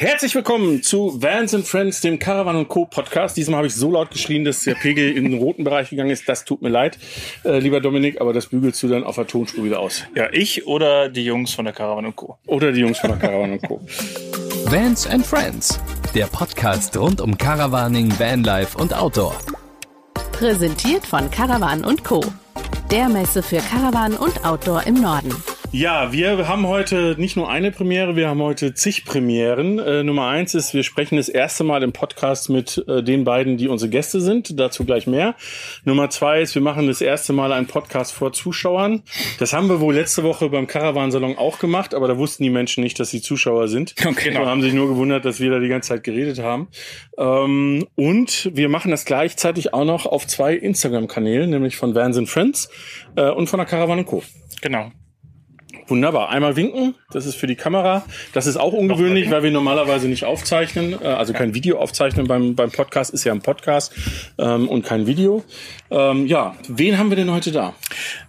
Herzlich willkommen zu Vans and Friends, dem Caravan Co. Podcast. Diesmal habe ich so laut geschrien, dass der Pegel in den roten Bereich gegangen ist. Das tut mir leid, äh, lieber Dominik, aber das bügelst du dann auf der Tonspur wieder aus. Ja, ich oder die Jungs von der Caravan Co. Oder die Jungs von der Caravan Co. Vans and Friends, der Podcast rund um Caravaning, Vanlife und Outdoor. Präsentiert von Caravan Co. Der Messe für Caravan und Outdoor im Norden. Ja, wir haben heute nicht nur eine Premiere, wir haben heute zig Premieren. Äh, Nummer eins ist, wir sprechen das erste Mal im Podcast mit äh, den beiden, die unsere Gäste sind. Dazu gleich mehr. Nummer zwei ist, wir machen das erste Mal einen Podcast vor Zuschauern. Das haben wir wohl letzte Woche beim Caravansalon auch gemacht, aber da wussten die Menschen nicht, dass sie Zuschauer sind. Okay. Und haben sich nur gewundert, dass wir da die ganze Zeit geredet haben. Ähm, und wir machen das gleichzeitig auch noch auf zwei Instagram-Kanälen, nämlich von Vans and Friends äh, und von der Caravan Co. Genau. Wunderbar. Einmal winken, das ist für die Kamera. Das ist auch ungewöhnlich, weil wir normalerweise nicht aufzeichnen, äh, also kein Video aufzeichnen beim, beim Podcast, ist ja ein Podcast ähm, und kein Video. Ähm, ja, wen haben wir denn heute da?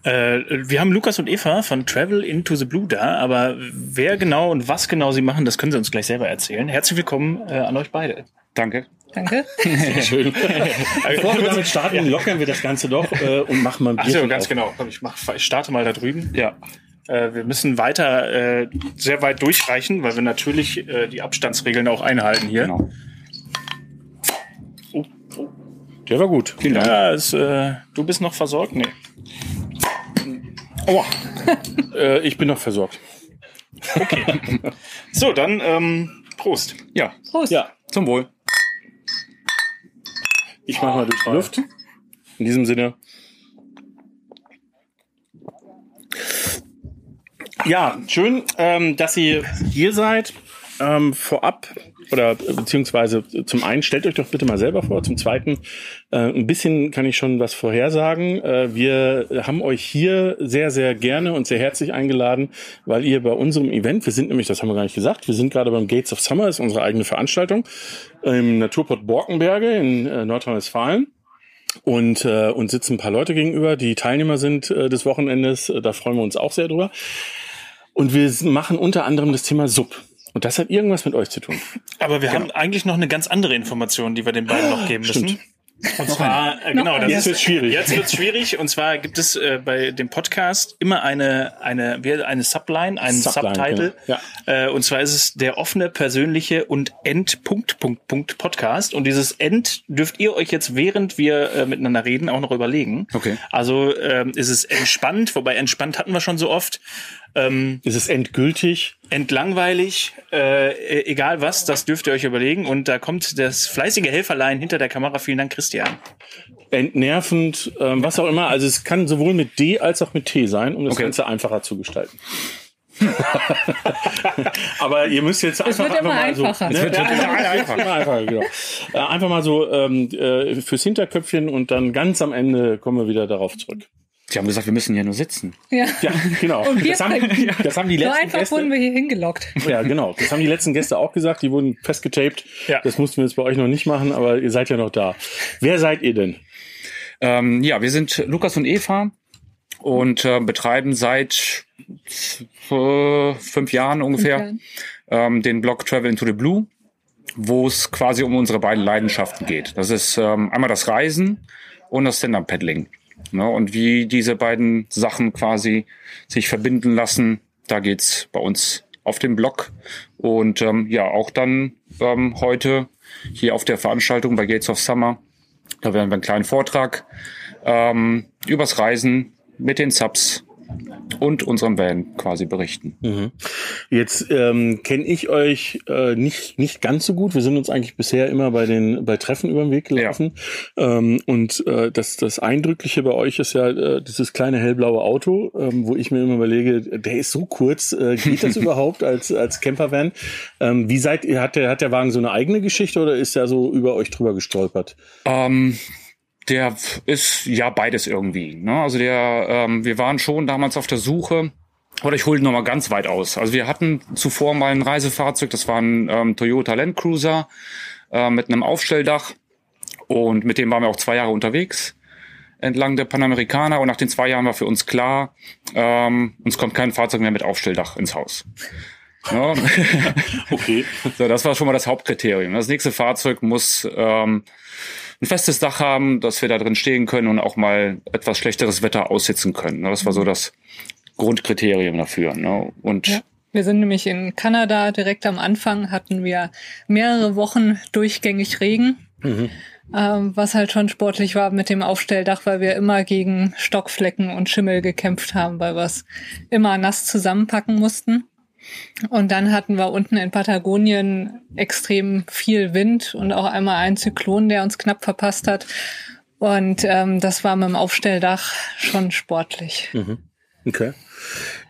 Äh, wir haben Lukas und Eva von Travel into the Blue da, aber wer genau und was genau sie machen, das können sie uns gleich selber erzählen. Herzlich willkommen äh, an euch beide. Danke. Danke. Sehr schön. Bevor wir damit starten, lockern wir das Ganze doch äh, und machen mal ein Bier. Ach so, ganz auf. genau. Ich, mach, ich starte mal da drüben. Ja. Äh, wir müssen weiter äh, sehr weit durchreichen, weil wir natürlich äh, die Abstandsregeln auch einhalten hier. Genau. Oh, oh. Der war gut. Vielen Dank. Ja, ist, äh, du bist noch versorgt? Nee. Aua. äh, ich bin noch versorgt. Okay. So, dann ähm, Prost. Ja. Prost. Ja, zum Wohl. Ich mache mal durch die Luft. In diesem Sinne. Ja, schön, ähm, dass ihr hier seid. Ähm, vorab oder beziehungsweise zum einen stellt euch doch bitte mal selber vor, zum zweiten äh, ein bisschen kann ich schon was vorhersagen. Äh, wir haben euch hier sehr sehr gerne und sehr herzlich eingeladen, weil ihr bei unserem Event, wir sind nämlich, das haben wir gar nicht gesagt, wir sind gerade beim Gates of Summer, ist unsere eigene Veranstaltung im Naturport Borkenberge in äh, Nordrhein-Westfalen und äh, uns sitzen ein paar Leute gegenüber, die Teilnehmer sind äh, des Wochenendes. Da freuen wir uns auch sehr drüber. Und wir machen unter anderem das Thema Sub. Und das hat irgendwas mit euch zu tun. Aber wir genau. haben eigentlich noch eine ganz andere Information, die wir den beiden noch geben müssen. Stimmt. Und zwar, äh, genau, das jetzt wird schwierig. Jetzt wird schwierig. Und zwar gibt es äh, bei dem Podcast immer eine eine eine Subline, einen Subline, Subtitle. Genau. Ja. Äh, und zwar ist es der offene, persönliche und End Punkt Punkt Punkt Podcast. Und dieses End dürft ihr euch jetzt während wir äh, miteinander reden auch noch überlegen. Okay. Also ähm, ist es entspannt, wobei entspannt hatten wir schon so oft. Ähm, ist es endgültig? Entlangweilig, äh, e-, egal was, das dürft ihr euch überlegen. Und da kommt das fleißige Helferlein hinter der Kamera. Vielen Dank, Christian. Entnervend, ähm, was auch immer. Also es kann sowohl mit D als auch mit T sein, um das okay. Ganze einfacher zu gestalten. Aber ihr müsst jetzt einfach, einfach mal einfacher. so. Ne? Wird, ja, einfach, einfach, einfach, genau. Äh, einfach mal so ähm, äh, fürs Hinterköpfchen und dann ganz am Ende kommen wir wieder darauf zurück. Sie haben gesagt, wir müssen ja nur sitzen. Ja, ja genau. Und wir das, haben, das haben die letzten so einfach Gäste, wurden wir hier hingelockt. Ja, genau. Das haben die letzten Gäste auch gesagt. Die wurden festgetaped. Ja. Das mussten wir jetzt bei euch noch nicht machen, aber ihr seid ja noch da. Wer seid ihr denn? Ähm, ja, wir sind Lukas und Eva und äh, betreiben seit äh, fünf Jahren ungefähr Jahren. Ähm, den Blog Travel into the Blue, wo es quasi um unsere beiden Leidenschaften geht. Das ist ähm, einmal das Reisen und das Stand-Up-Paddling. Ne? Und wie diese beiden Sachen quasi sich verbinden lassen, da geht's bei uns auf dem Blog. Und ähm, ja, auch dann ähm, heute hier auf der Veranstaltung bei Gates of Summer. Da werden wir einen kleinen Vortrag ähm, übers Reisen mit den Subs und unserem Van quasi berichten. Mhm. Jetzt ähm, kenne ich euch äh, nicht nicht ganz so gut. Wir sind uns eigentlich bisher immer bei den bei Treffen über den Weg gelaufen. Ja. Ähm, und äh, das das Eindrückliche bei euch ist ja äh, dieses kleine hellblaue Auto, ähm, wo ich mir immer überlege, der ist so kurz, äh, geht das überhaupt als als Campervan? Ähm, wie seid ihr? Hat der hat der Wagen so eine eigene Geschichte oder ist er so über euch drüber gestolpert? Ähm der ist ja beides irgendwie. Ne? Also der, ähm, wir waren schon damals auf der Suche. Oder ich hole noch mal ganz weit aus. Also wir hatten zuvor mal ein Reisefahrzeug, das war ein ähm, Toyota Land Cruiser äh, mit einem Aufstelldach und mit dem waren wir auch zwei Jahre unterwegs entlang der Panamerikaner und nach den zwei Jahren war für uns klar, ähm, uns kommt kein Fahrzeug mehr mit Aufstelldach ins Haus. Ja. okay. So, das war schon mal das Hauptkriterium. Das nächste Fahrzeug muss ähm, ein festes Dach haben, dass wir da drin stehen können und auch mal etwas schlechteres Wetter aussitzen können. Das war so das Grundkriterium dafür. Ne? Und ja. Wir sind nämlich in Kanada direkt am Anfang hatten wir mehrere Wochen durchgängig Regen. Mhm. Ähm, was halt schon sportlich war mit dem Aufstelldach, weil wir immer gegen Stockflecken und Schimmel gekämpft haben, weil wir es immer nass zusammenpacken mussten. Und dann hatten wir unten in Patagonien extrem viel Wind und auch einmal einen Zyklon, der uns knapp verpasst hat. Und ähm, das war mit dem Aufstelldach schon sportlich. Mhm. Okay.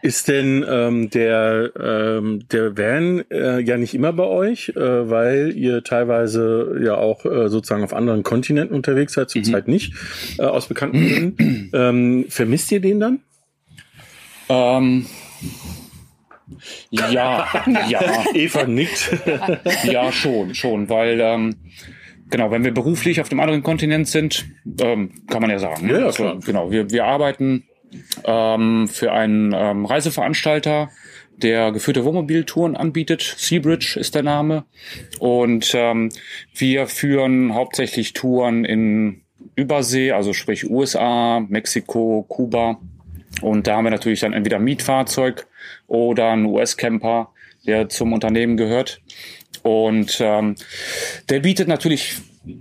Ist denn ähm, der, ähm, der Van äh, ja nicht immer bei euch, äh, weil ihr teilweise ja auch äh, sozusagen auf anderen Kontinenten unterwegs seid, zurzeit mhm. nicht, äh, aus bekannten Gründen. ähm, vermisst ihr den dann? Ähm, ja, ja. Eva nickt. ja, schon, schon, weil ähm, genau, wenn wir beruflich auf dem anderen Kontinent sind, ähm, kann man ja sagen. Ne? Ja, also, klar. Genau, wir, wir arbeiten ähm, für einen ähm, Reiseveranstalter, der geführte Wohnmobiltouren anbietet. Seabridge ist der Name. Und ähm, wir führen hauptsächlich Touren in Übersee, also sprich USA, Mexiko, Kuba. Und da haben wir natürlich dann entweder Mietfahrzeug oder einen US-Camper, der zum Unternehmen gehört. Und ähm, der bietet natürlich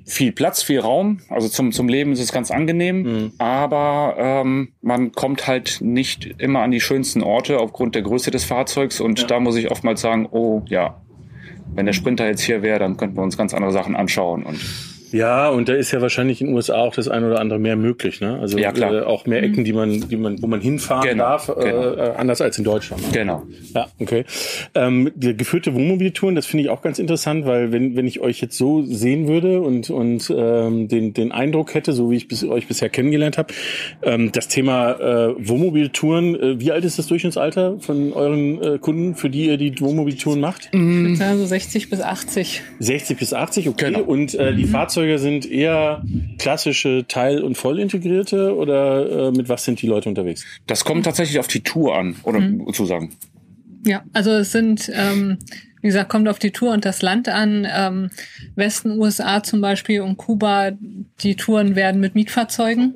viel Platz, viel Raum. Also zum, zum Leben ist es ganz angenehm, mhm. aber ähm, man kommt halt nicht immer an die schönsten Orte aufgrund der Größe des Fahrzeugs. Und ja. da muss ich oftmals sagen, oh ja, wenn der Sprinter jetzt hier wäre, dann könnten wir uns ganz andere Sachen anschauen. Und ja, und da ist ja wahrscheinlich in den USA auch das eine oder andere mehr möglich, ne? Also ja, äh, auch mehr Ecken, die man, die man, wo man hinfahren genau, darf, äh, genau. Äh, anders als in Deutschland. Ne? Genau. Ja, okay. Ähm, die geführte Wohnmobiltouren, das finde ich auch ganz interessant, weil wenn, wenn ich euch jetzt so sehen würde und, und ähm, den, den Eindruck hätte, so wie ich bis, euch bisher kennengelernt habe, ähm, das Thema äh, Wohnmobiltouren, äh, wie alt ist das Durchschnittsalter von euren äh, Kunden, für die ihr die Wohnmobiltouren macht? Ich würde sagen so 60 bis 80. 60 bis 80, okay. Genau. Und äh, die mhm. Fahrzeuge Fahrzeuge sind eher klassische Teil- und vollintegrierte oder äh, mit was sind die Leute unterwegs? Das kommt tatsächlich auf die Tour an, oder mhm. sozusagen. Ja, also es sind, ähm, wie gesagt, kommt auf die Tour und das Land an. Ähm, Westen USA zum Beispiel und Kuba, die Touren werden mit Mietfahrzeugen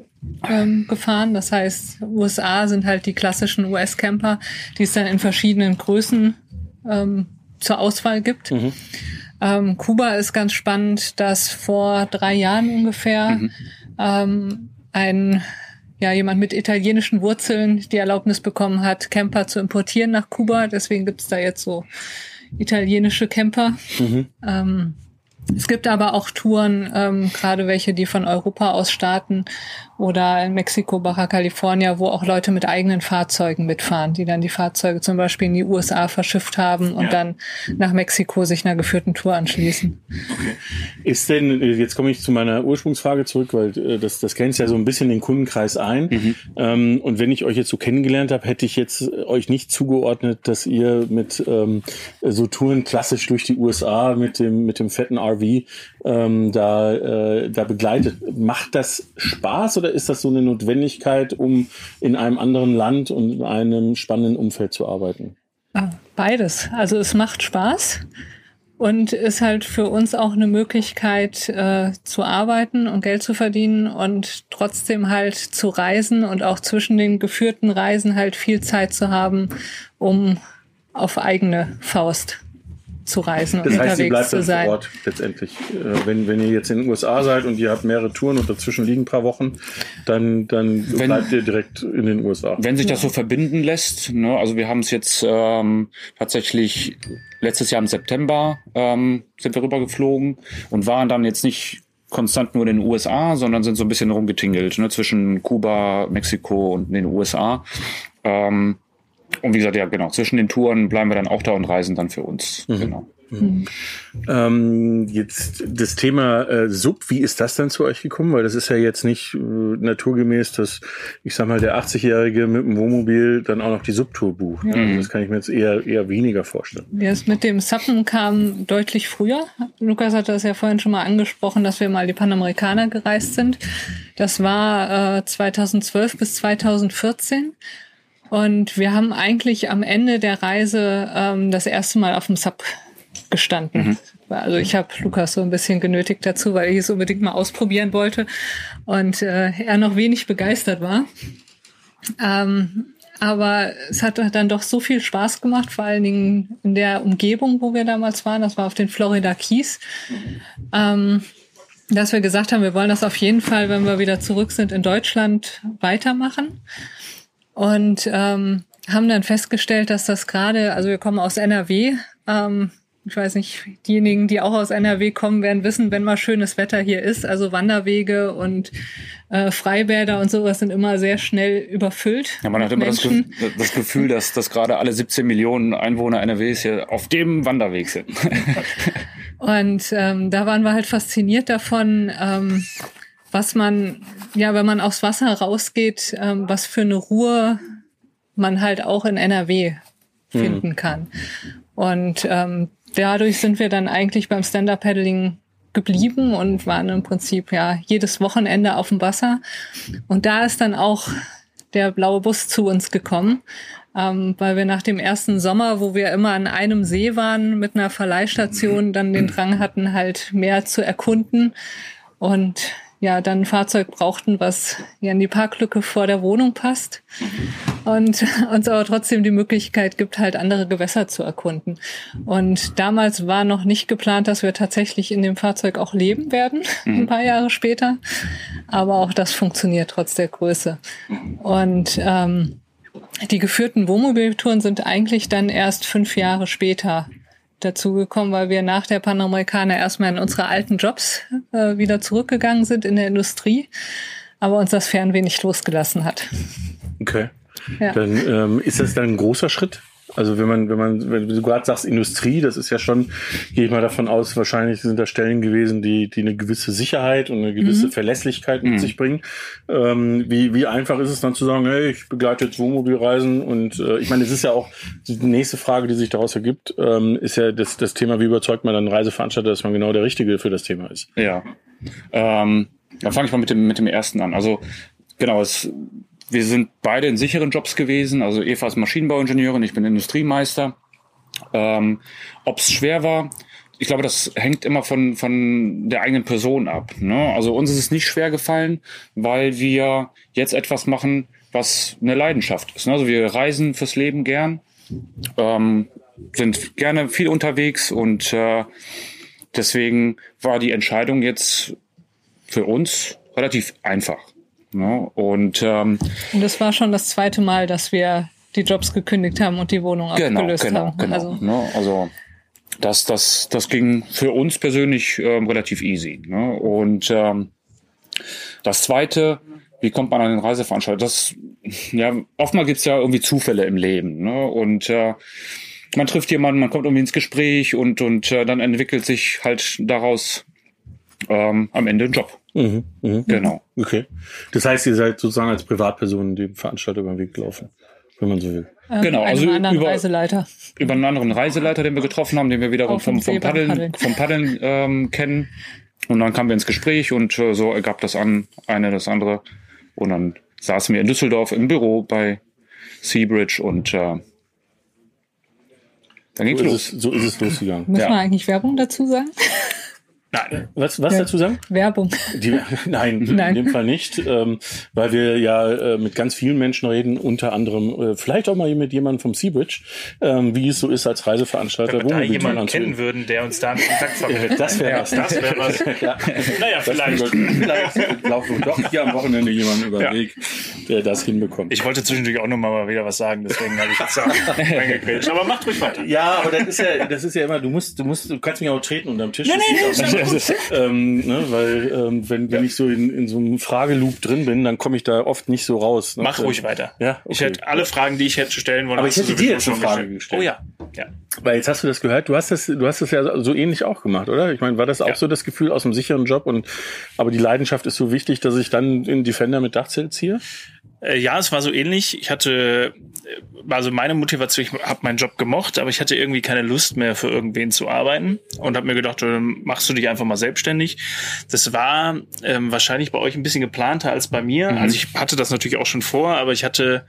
ähm, gefahren. Das heißt, USA sind halt die klassischen US-Camper, die es dann in verschiedenen Größen ähm, zur Auswahl gibt. Mhm. Ähm, Kuba ist ganz spannend, dass vor drei Jahren ungefähr mhm. ähm, ein ja, jemand mit italienischen Wurzeln die Erlaubnis bekommen hat, Camper zu importieren nach Kuba. Deswegen gibt's da jetzt so italienische Camper. Mhm. Ähm, es gibt aber auch Touren, ähm, gerade welche, die von Europa aus starten oder in Mexiko, Baja California, wo auch Leute mit eigenen Fahrzeugen mitfahren, die dann die Fahrzeuge zum Beispiel in die USA verschifft haben und ja. dann nach Mexiko sich einer geführten Tour anschließen. Okay. Ist denn, jetzt komme ich zu meiner Ursprungsfrage zurück, weil äh, das, das grenzt ja so ein bisschen den Kundenkreis ein. Mhm. Ähm, und wenn ich euch jetzt so kennengelernt habe, hätte ich jetzt euch nicht zugeordnet, dass ihr mit ähm, so Touren klassisch durch die USA mit dem, mit dem fetten RV ähm, da, äh, da begleitet. Macht das Spaß oder ist das so eine Notwendigkeit, um in einem anderen Land und in einem spannenden Umfeld zu arbeiten? Ah, beides. Also es macht Spaß und ist halt für uns auch eine Möglichkeit äh, zu arbeiten und Geld zu verdienen und trotzdem halt zu reisen und auch zwischen den geführten Reisen halt viel Zeit zu haben, um auf eigene Faust zu reisen das heißt, unterwegs bleibt zu sein. Vor Ort letztendlich. Äh, wenn, wenn ihr jetzt in den USA seid und ihr habt mehrere Touren und dazwischen liegen ein paar Wochen, dann, dann wenn, bleibt ihr direkt in den USA. Wenn sich das so verbinden lässt, ne, also wir haben es jetzt ähm, tatsächlich letztes Jahr im September ähm, sind wir rübergeflogen und waren dann jetzt nicht konstant nur in den USA, sondern sind so ein bisschen rumgetingelt ne, zwischen Kuba, Mexiko und den USA. Ähm, und wie gesagt, ja, genau, zwischen den Touren bleiben wir dann auch da und reisen dann für uns. Mhm. Genau. Mhm. Ähm, jetzt das Thema äh, Sub, wie ist das dann zu euch gekommen? Weil das ist ja jetzt nicht äh, naturgemäß, dass ich sag mal der 80-Jährige mit dem Wohnmobil dann auch noch die Subtour bucht. Ja. Also das kann ich mir jetzt eher eher weniger vorstellen. Ja, das mit dem Suppen kam deutlich früher. Lukas hat das ja vorhin schon mal angesprochen, dass wir mal die Panamerikaner gereist sind. Das war äh, 2012 bis 2014. Und wir haben eigentlich am Ende der Reise ähm, das erste Mal auf dem Sub gestanden. Mhm. Also ich habe Lukas so ein bisschen genötigt dazu, weil ich es unbedingt mal ausprobieren wollte und äh, er noch wenig begeistert war. Ähm, aber es hat dann doch so viel Spaß gemacht, vor allen Dingen in der Umgebung, wo wir damals waren. Das war auf den Florida Keys. Ähm, dass wir gesagt haben, wir wollen das auf jeden Fall, wenn wir wieder zurück sind in Deutschland, weitermachen. Und ähm, haben dann festgestellt, dass das gerade, also wir kommen aus NRW, ähm, ich weiß nicht, diejenigen, die auch aus NRW kommen, werden wissen, wenn mal schönes Wetter hier ist. Also Wanderwege und äh, Freibäder und sowas sind immer sehr schnell überfüllt. Ja, man hat immer das, Ge das, Gefühl, dass, dass gerade alle 17 Millionen Einwohner NRWs hier auf dem Wanderweg sind. und ähm, da waren wir halt fasziniert davon, ähm, was man, ja, wenn man aufs Wasser rausgeht, ähm, was für eine Ruhe man halt auch in NRW finden mhm. kann. Und ähm, dadurch sind wir dann eigentlich beim Stand-Up-Paddling geblieben und waren im Prinzip ja jedes Wochenende auf dem Wasser. Und da ist dann auch der blaue Bus zu uns gekommen, ähm, weil wir nach dem ersten Sommer, wo wir immer an einem See waren mit einer Verleihstation, dann den Drang hatten, halt mehr zu erkunden. Und ja dann ein Fahrzeug brauchten, was ja in die Parklücke vor der Wohnung passt und uns aber trotzdem die Möglichkeit gibt, halt andere Gewässer zu erkunden. Und damals war noch nicht geplant, dass wir tatsächlich in dem Fahrzeug auch leben werden, mhm. ein paar Jahre später. Aber auch das funktioniert trotz der Größe. Und ähm, die geführten Wohnmobiltouren sind eigentlich dann erst fünf Jahre später dazugekommen, weil wir nach der Panamerikaner erstmal in unsere alten Jobs äh, wieder zurückgegangen sind in der Industrie, aber uns das Fernweh nicht losgelassen hat. Okay. Ja. Dann ähm, ist das dann ein großer Schritt also wenn man, wenn man, wenn du gerade sagst Industrie, das ist ja schon, gehe ich mal davon aus, wahrscheinlich sind da Stellen gewesen, die, die eine gewisse Sicherheit und eine gewisse mhm. Verlässlichkeit mit mhm. sich bringen. Ähm, wie, wie einfach ist es dann zu sagen, hey, ich begleite jetzt Wohnmobilreisen und äh, ich meine, es ist ja auch die nächste Frage, die sich daraus ergibt, ähm, ist ja das, das Thema, wie überzeugt man dann Reiseveranstalter, dass man genau der Richtige für das Thema ist. Ja. Ähm, dann fange ich mal mit dem, mit dem ersten an. Also genau, es wir sind beide in sicheren Jobs gewesen. Also Eva ist Maschinenbauingenieurin, ich bin Industriemeister. Ähm, Ob es schwer war, ich glaube, das hängt immer von, von der eigenen Person ab. Ne? Also uns ist es nicht schwer gefallen, weil wir jetzt etwas machen, was eine Leidenschaft ist. Ne? Also wir reisen fürs Leben gern, ähm, sind gerne viel unterwegs und äh, deswegen war die Entscheidung jetzt für uns relativ einfach. Ne? Und, ähm, und das war schon das zweite Mal, dass wir die Jobs gekündigt haben und die Wohnung genau, abgelöst genau, haben. Genau, also, ne? also das, das, das ging für uns persönlich ähm, relativ easy. Ne? Und ähm, das zweite, wie kommt man an den Reiseveranstalter? Das, ja, oftmals gibt's ja irgendwie Zufälle im Leben. Ne? Und äh, man trifft jemanden, man kommt irgendwie ins Gespräch und, und äh, dann entwickelt sich halt daraus ähm, am Ende ein Job. Mhm, mh. Genau. Okay. Das heißt, ihr seid sozusagen als Privatperson die Veranstalter über den Weg gelaufen, wenn man so will. Ähm, genau, also über, Reiseleiter. über einen anderen Reiseleiter, den wir getroffen haben, den wir wiederum vom, vom Paddeln, Paddeln. vom Paddeln ähm, kennen. Und dann kamen wir ins Gespräch und äh, so ergab das an, eine das andere. Und dann saßen wir in Düsseldorf im Büro bei Seabridge und äh, dann ging's so los. Es, so ist es losgegangen. Muss ja. man eigentlich Werbung dazu sagen? Nein. Was, was ja. dazu sagen? Werbung. Die, nein, nein, in dem Fall nicht, ähm, weil wir ja äh, mit ganz vielen Menschen reden, unter anderem äh, vielleicht auch mal mit jemandem vom Seabridge, ähm, wie es so ist als Reiseveranstalter. Wenn wir da jemanden kennen würden, der uns da einen Kontakt vermittelt. das wäre was. Das wäre was. ja. Naja, vielleicht. vielleicht laufen wir doch hier am Wochenende jemanden über den ja. Weg, der das hinbekommt. Ich wollte zwischendurch auch noch mal wieder was sagen, deswegen habe ich jetzt auch reingekriegt. Aber macht ruhig weiter. Ja, aber das ist ja, das ist ja immer, du musst, du musst, du kannst mich auch treten unterm Tisch. Nein, nein, nein, ähm, ne, weil ähm, wenn, wenn ja. ich so in, in so einem Frageloop drin bin, dann komme ich da oft nicht so raus. Ne? Mach ruhig weiter. Ja, okay. Ich hätte alle Fragen, die ich hätte stellen wollen. Aber ich hätte dir jetzt eine Frage gestellt. Oh ja. ja. Weil jetzt hast du das gehört. Du hast das, du hast das ja so ähnlich auch gemacht, oder? Ich meine, war das auch ja. so das Gefühl aus einem sicheren Job und aber die Leidenschaft ist so wichtig, dass ich dann in Defender mit Dachzelt ziehe? Äh, ja, es war so ähnlich. Ich hatte, äh, also meine Motivation, ich habe meinen Job gemocht, aber ich hatte irgendwie keine Lust mehr für irgendwen zu arbeiten und habe mir gedacht, dann machst du dich einfach mal selbstständig. Das war ähm, wahrscheinlich bei euch ein bisschen geplanter als bei mir. Mhm. Also ich hatte das natürlich auch schon vor, aber ich hatte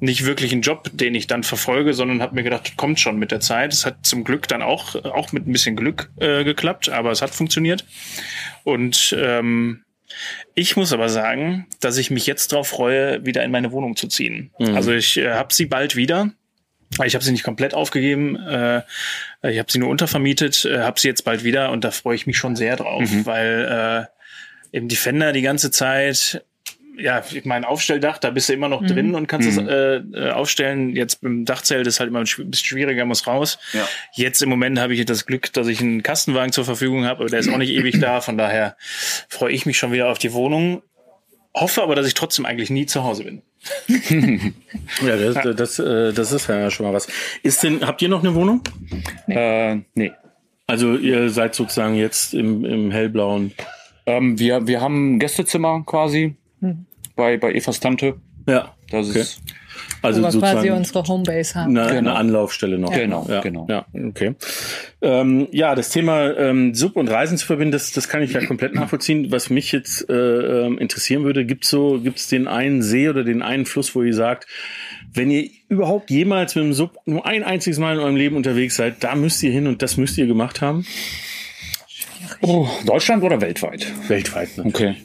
nicht wirklich einen Job, den ich dann verfolge, sondern habe mir gedacht, kommt schon mit der Zeit. Es hat zum Glück dann auch auch mit ein bisschen Glück äh, geklappt, aber es hat funktioniert und ähm, ich muss aber sagen, dass ich mich jetzt darauf freue, wieder in meine Wohnung zu ziehen. Mhm. Also ich äh, habe sie bald wieder. Ich habe sie nicht komplett aufgegeben. Äh, ich habe sie nur untervermietet, äh, habe sie jetzt bald wieder und da freue ich mich schon sehr drauf, mhm. weil äh, eben Defender die ganze Zeit ja, ich mein Aufstelldach, da bist du immer noch mhm. drin und kannst mhm. es äh, äh, aufstellen. Jetzt beim Dachzelt ist halt immer ein bisschen schwieriger, muss raus. Ja. Jetzt im Moment habe ich das Glück, dass ich einen Kastenwagen zur Verfügung habe, aber der ist auch nicht ewig da. Von daher freue ich mich schon wieder auf die Wohnung. Hoffe aber, dass ich trotzdem eigentlich nie zu Hause bin. ja, das, das, das, äh, das ist ja schon mal was. Ist denn, habt ihr noch eine Wohnung? Nee. Äh, nee. Also ihr seid sozusagen jetzt im, im hellblauen. Ähm, wir, wir haben ein Gästezimmer quasi. Hm bei, bei Evas Tante. Ja. Das okay. ist also Wo wir quasi unsere Homebase haben. Eine, genau. eine Anlaufstelle noch. Genau, ja, genau. Ja, okay. Ähm, ja, das Thema ähm, Sub und Reisen zu verbinden, das, das kann ich ja komplett nachvollziehen. Was mich jetzt äh, ähm, interessieren würde, gibt so, gibt's den einen See oder den einen Fluss, wo ihr sagt, wenn ihr überhaupt jemals mit dem Sub nur ein einziges Mal in eurem Leben unterwegs seid, da müsst ihr hin und das müsst ihr gemacht haben? Oh, Deutschland oder weltweit? Weltweit. Natürlich. Okay.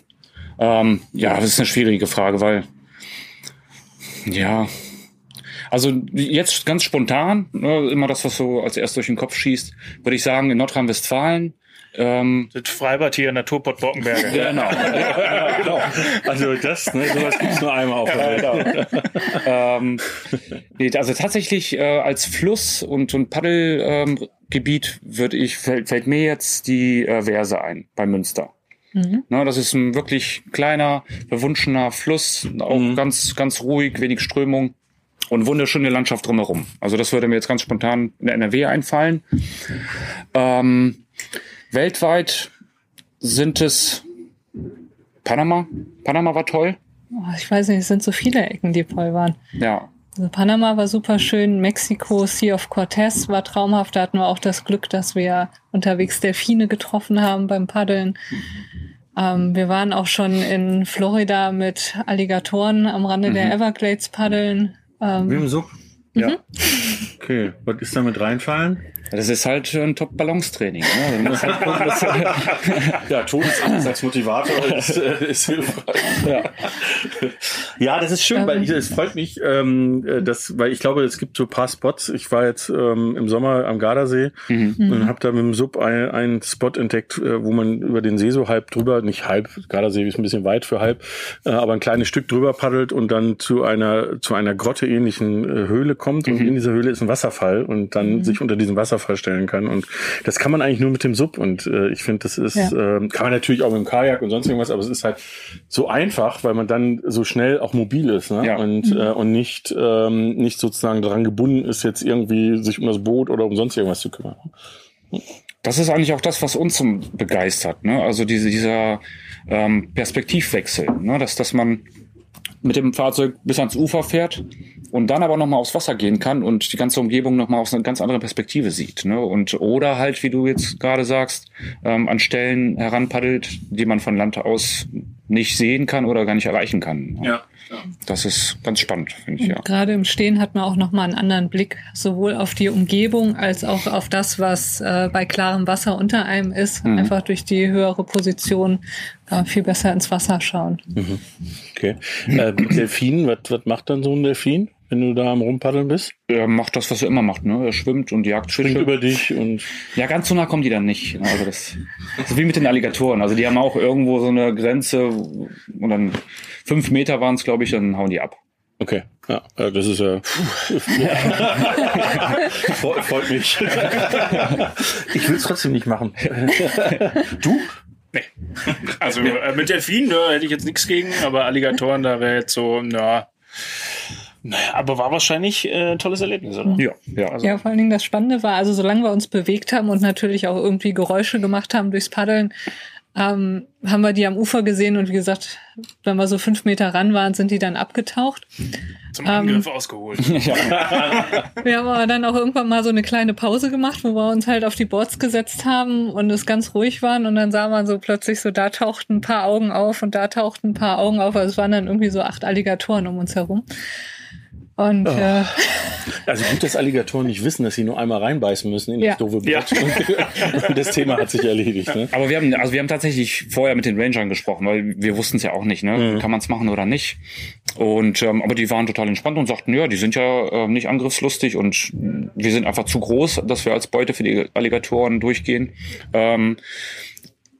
Ähm, ja, das ist eine schwierige Frage, weil ja, also jetzt ganz spontan, ne, immer das, was so als erst durch den Kopf schießt, würde ich sagen, in Nordrhein-Westfalen. Ähm, das Freibad hier Naturport Bockenberge. genau. ja, genau. Also das, ne, sowas gibt's nur einmal auf der Welt. Genau. ähm, nee, also tatsächlich äh, als Fluss und, und Paddelgebiet ähm, würde ich, fällt, fällt mir jetzt die äh, Verse ein bei Münster. Mhm. Na, das ist ein wirklich kleiner, verwunschener Fluss, auch mhm. ganz, ganz ruhig, wenig Strömung und wunderschöne Landschaft drumherum. Also das würde mir jetzt ganz spontan in der NRW einfallen. Ähm, weltweit sind es Panama. Panama war toll. Oh, ich weiß nicht, es sind so viele Ecken, die toll waren. Ja. Also Panama war super schön, Mexiko, Sea of Cortez war traumhaft. Da hatten wir auch das Glück, dass wir unterwegs Delfine getroffen haben beim Paddeln. Ähm, wir waren auch schon in Florida mit Alligatoren am Rande mhm. der Everglades paddeln. Ähm, Wie im Sub? Ja. Mhm. Okay, was ist damit reinfallen? Das ist halt ein Top-Balance-Training. Ne? Halt ja, Todesangst als Motivator ist, äh, ist hilfreich. Ja. Ja, das ist schön, weil ich, es freut mich, ähm, äh, dass, weil ich glaube, es gibt so ein paar Spots. Ich war jetzt ähm, im Sommer am Gardasee mhm. und habe da mit dem Sub einen, einen Spot entdeckt, äh, wo man über den See so halb drüber, nicht halb, Gardasee ist ein bisschen weit für halb, äh, aber ein kleines Stück drüber paddelt und dann zu einer zu einer Grotte ähnlichen äh, Höhle kommt mhm. und in dieser Höhle ist ein Wasserfall und dann mhm. sich unter diesem Wasserfall verstellen kann. Und das kann man eigentlich nur mit dem Sub. Und äh, ich finde, das ist, ja. äh, kann man natürlich auch mit dem Kajak und sonst irgendwas, aber es ist halt so einfach, weil man dann so schnell auch mobil ist ne? Ja. und, mhm. äh, und nicht, ähm, nicht sozusagen daran gebunden ist, jetzt irgendwie sich um das Boot oder um sonst irgendwas zu kümmern. Das ist eigentlich auch das, was uns begeistert. Ne? Also diese, dieser ähm, Perspektivwechsel, ne? dass, dass man mit dem Fahrzeug bis ans Ufer fährt und dann aber nochmal aufs Wasser gehen kann und die ganze Umgebung nochmal aus einer ganz anderen Perspektive sieht. Ne? Und oder halt, wie du jetzt gerade sagst, ähm, an Stellen heranpaddelt, die man von Land aus nicht sehen kann oder gar nicht erreichen kann. Ja. Das ist ganz spannend, finde ich, ja. Gerade im Stehen hat man auch nochmal einen anderen Blick, sowohl auf die Umgebung als auch auf das, was äh, bei klarem Wasser unter einem ist. Mhm. Einfach durch die höhere Position äh, viel besser ins Wasser schauen. Mhm. Okay. Äh, Delfin, was, was macht dann so ein Delfin? Wenn du da am Rumpaddeln bist? Er macht das, was er immer macht, ne? Er schwimmt und jagt Fische. Springt über dich und. Ja, ganz so nah kommen die dann nicht. Ne? Also das, so wie mit den Alligatoren. Also die haben auch irgendwo so eine Grenze und dann fünf Meter waren es, glaube ich, dann hauen die ab. Okay, ja, das ist ja. Freut mich. Ich will es trotzdem nicht machen. Du? Nee. Also äh, mit Delfinen da hätte ich jetzt nichts gegen, aber Alligatoren, da wäre jetzt so, na, naja, aber war wahrscheinlich äh, ein tolles Erlebnis, oder? Ja, ja. Also. Ja, vor allen Dingen das Spannende war, also solange wir uns bewegt haben und natürlich auch irgendwie Geräusche gemacht haben durchs Paddeln, ähm, haben wir die am Ufer gesehen und wie gesagt, wenn wir so fünf Meter ran waren, sind die dann abgetaucht. Zum Angriff ähm, ausgeholt. wir haben aber dann auch irgendwann mal so eine kleine Pause gemacht, wo wir uns halt auf die Boards gesetzt haben und es ganz ruhig waren und dann sah man so plötzlich so, da tauchten ein paar Augen auf und da tauchten ein paar Augen auf. Also es waren dann irgendwie so acht Alligatoren um uns herum. Und, oh. äh, also gut, dass Alligatoren nicht wissen, dass sie nur einmal reinbeißen müssen in ja. das doofe Blatt. Ja. Und das Thema hat sich erledigt. Ne? Aber wir haben, also wir haben tatsächlich vorher mit den Rangern gesprochen, weil wir wussten es ja auch nicht, ne? Mhm. Kann man es machen oder nicht? Und ähm, aber die waren total entspannt und sagten, ja, die sind ja äh, nicht angriffslustig und wir sind einfach zu groß, dass wir als Beute für die Alligatoren durchgehen. Ähm,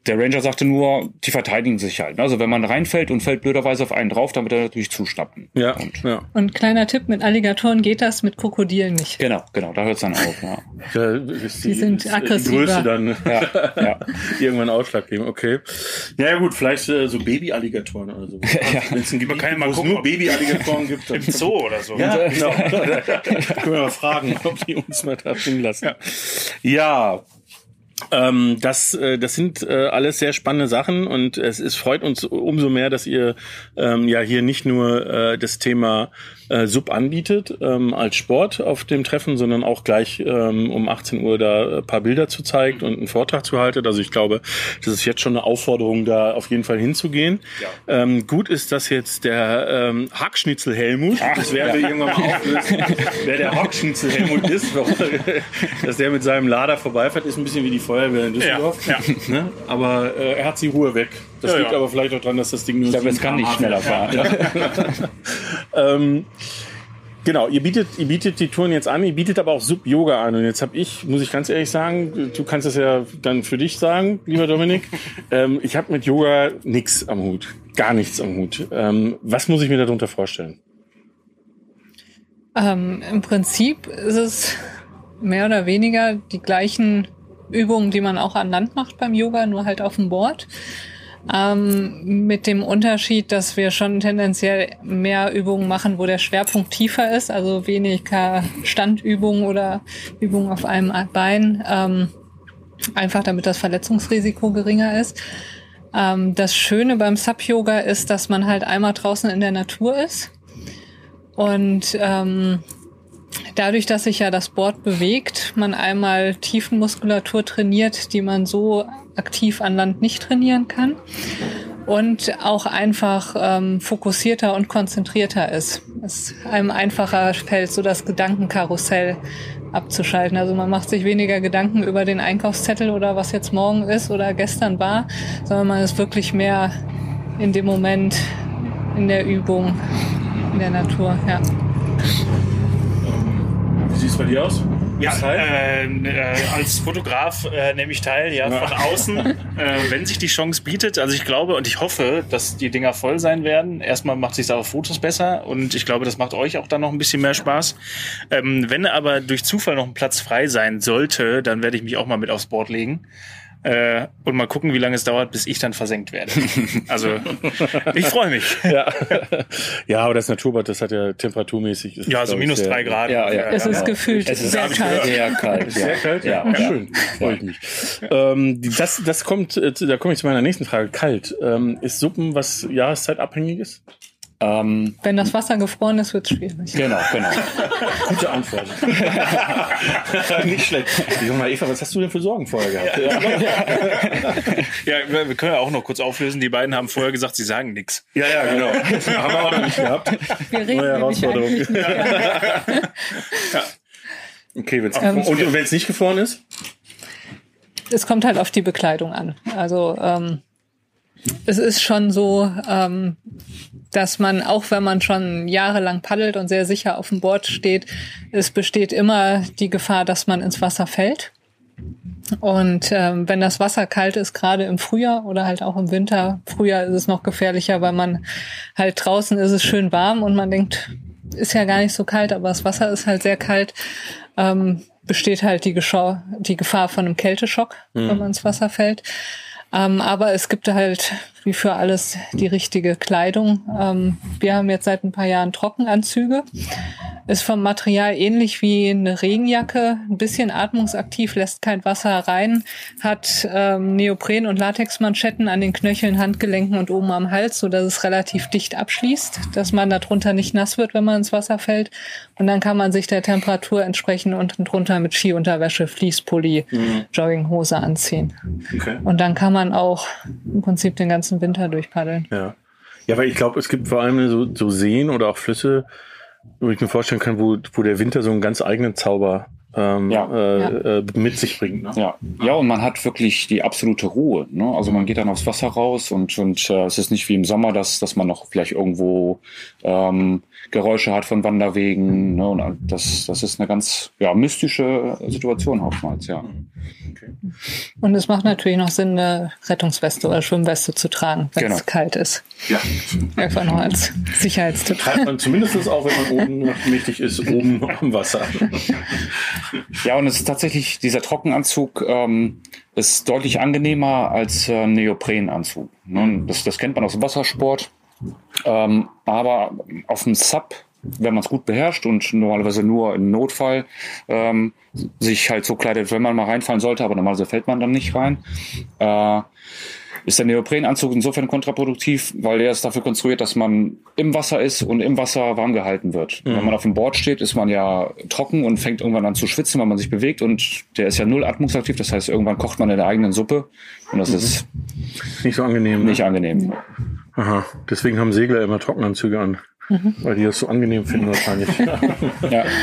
der Ranger sagte nur, die verteidigen sich halt. Also wenn man reinfällt und fällt blöderweise auf einen drauf, dann wird er natürlich zuschnappen. Ja. Und, ja. und kleiner Tipp, mit Alligatoren geht das, mit Krokodilen nicht. Genau, genau, da hört es dann auf. Ja. ja die, die, sind aggressiver. Die Größe dann ja, ja. irgendwann Ausschlag geben, okay. Ja gut, vielleicht äh, so Baby-Alligatoren oder so. ja. Wenn es ein Gebiet kann mal gucken, nur Baby-Alligatoren gibt. Im Zoo oder so. Ja, genau. Können wir mal fragen, ob die uns mal da lassen. Ja. ja, ähm, das, äh, das sind äh, alles sehr spannende Sachen und es, es freut uns umso mehr, dass ihr ähm, ja hier nicht nur äh, das Thema äh, Sub anbietet ähm, als Sport auf dem Treffen, sondern auch gleich ähm, um 18 Uhr da ein paar Bilder zu zeigt und einen Vortrag zu halten. Also ich glaube, das ist jetzt schon eine Aufforderung, da auf jeden Fall hinzugehen. Ja. Ähm, gut ist, dass jetzt der ähm, Hackschnitzel Helmut, Ach, das werden wir irgendwann mal auflösen, wer der Hackschnitzel Helmut ist, dass der mit seinem Lader vorbeifährt, ist ein bisschen wie die Feuerwehr in Düsseldorf. Ja, ja. Ne? Aber äh, er hat die Ruhe weg. Das ja, liegt ja. aber vielleicht auch daran, dass das Ding nur Ich glaube, es kann nicht schneller fahren. ähm, Genau, ihr bietet, ihr bietet die Touren jetzt an, ihr bietet aber auch Sub-Yoga an. Und jetzt habe ich, muss ich ganz ehrlich sagen, du kannst es ja dann für dich sagen, lieber Dominik, ähm, ich habe mit Yoga nichts am Hut, gar nichts am Hut. Ähm, was muss ich mir darunter vorstellen? Ähm, Im Prinzip ist es mehr oder weniger die gleichen Übungen, die man auch an Land macht beim Yoga, nur halt auf dem Board. Ähm, mit dem Unterschied, dass wir schon tendenziell mehr Übungen machen, wo der Schwerpunkt tiefer ist, also weniger Standübungen oder Übungen auf einem Bein, ähm, einfach damit das Verletzungsrisiko geringer ist. Ähm, das Schöne beim Sub-Yoga ist, dass man halt einmal draußen in der Natur ist und ähm, dadurch, dass sich ja das Board bewegt, man einmal Tiefenmuskulatur trainiert, die man so aktiv an Land nicht trainieren kann und auch einfach ähm, fokussierter und konzentrierter ist. Es einem einfacher fällt, so das Gedankenkarussell abzuschalten. Also man macht sich weniger Gedanken über den Einkaufszettel oder was jetzt morgen ist oder gestern war, sondern man ist wirklich mehr in dem Moment in der Übung, in der Natur, ja. Wie sieht es bei dir aus? Ja, äh, äh, als Fotograf äh, nehme ich teil, ja, von außen, äh, wenn sich die Chance bietet. Also ich glaube und ich hoffe, dass die Dinger voll sein werden. Erstmal macht sich da auf Fotos besser und ich glaube, das macht euch auch dann noch ein bisschen mehr Spaß. Ähm, wenn aber durch Zufall noch ein Platz frei sein sollte, dann werde ich mich auch mal mit aufs Board legen. Äh, und mal gucken, wie lange es dauert, bis ich dann versenkt werde. Also ich freue mich. Ja. ja, aber das Naturbad, das hat ja temperaturmäßig. Ja, also minus sehr, drei Grad. Ja, ja, es ist ja. gefühlt es ist sehr kalt. Sehr kalt. Sehr kalt. Ja, ja. schön. Freue ich mich. Ähm, das, das kommt, äh, da komme ich zu meiner nächsten Frage. Kalt. Ähm, ist Suppen was jahreszeitabhängiges? Ähm, Wenn das Wasser gefroren ist, wird es schwierig. Genau, genau. Gute Antwort. Nicht schlecht. Sag mal, Eva, was hast du denn für Sorgen vorher gehabt? Ja, ja wir können ja auch noch kurz auflösen. Die beiden haben vorher gesagt, sie sagen nichts. Ja, ja, genau. haben wir auch noch nicht gehabt. Wir reden Neue Herausforderung. Ja. Okay, wenn's ähm, und wenn es nicht gefroren ist? Es kommt halt auf die Bekleidung an. Also ähm, es ist schon so, ähm, dass man, auch wenn man schon jahrelang paddelt und sehr sicher auf dem Board steht, es besteht immer die Gefahr, dass man ins Wasser fällt. Und ähm, wenn das Wasser kalt ist, gerade im Frühjahr oder halt auch im Winter, Frühjahr ist es noch gefährlicher, weil man halt draußen ist es schön warm und man denkt, ist ja gar nicht so kalt, aber das Wasser ist halt sehr kalt, ähm, besteht halt die, Geschau die Gefahr von einem Kälteschock, mhm. wenn man ins Wasser fällt. Ähm, aber es gibt halt wie für alles die richtige Kleidung. Ähm, wir haben jetzt seit ein paar Jahren Trockenanzüge. Ist vom Material ähnlich wie eine Regenjacke, ein bisschen atmungsaktiv, lässt kein Wasser rein, hat ähm, Neopren- und Latexmanschetten an den Knöcheln, Handgelenken und oben am Hals, so dass es relativ dicht abschließt, dass man darunter nicht nass wird, wenn man ins Wasser fällt. Und dann kann man sich der Temperatur entsprechend unten drunter mit Skiunterwäsche, Fließpulli, mhm. Jogginghose anziehen. Okay. Und dann kann man auch im Prinzip den ganzen Winter durchpaddeln. Ja. Ja, weil ich glaube, es gibt vor allem so, so Seen oder auch Flüsse, wo ich mir vorstellen kann, wo, wo der Winter so einen ganz eigenen Zauber ähm, ja. Äh, äh, mit sich bringt. Ne? Ja. ja, und man hat wirklich die absolute Ruhe. Ne? Also man geht dann aufs Wasser raus und, und äh, es ist nicht wie im Sommer, dass, dass man noch vielleicht irgendwo ähm, Geräusche hat von Wanderwegen. Ne? Und das, das ist eine ganz ja, mystische Situation oftmals, ja. Okay. Und es macht natürlich noch Sinn, eine Rettungsweste oder Schwimmweste zu tragen, wenn genau. es kalt ist. Ja. Einfach noch als Sicherheitstipp. Treibt man zumindest auch, wenn man oben mächtig ist, oben am Wasser. Ja, und es ist tatsächlich, dieser Trockenanzug ähm, ist deutlich angenehmer als äh, Neoprenanzug. Ne? Das, das kennt man aus dem Wassersport. Ähm, aber auf dem Sub, wenn man es gut beherrscht und normalerweise nur im Notfall ähm, sich halt so kleidet, wenn man mal reinfallen sollte, aber normalerweise fällt man dann nicht rein, äh, ist der Neoprenanzug insofern kontraproduktiv, weil der ist dafür konstruiert, dass man im Wasser ist und im Wasser warm gehalten wird. Mhm. Wenn man auf dem Board steht, ist man ja trocken und fängt irgendwann an zu schwitzen, weil man sich bewegt und der ist ja null atmungsaktiv, das heißt, irgendwann kocht man in der eigenen Suppe und das mhm. ist nicht so angenehm. Ne? Nicht ne? angenehm. Aha, deswegen haben Segler immer Trockenanzüge an. Mhm. Weil die das so angenehm finden wahrscheinlich. ja.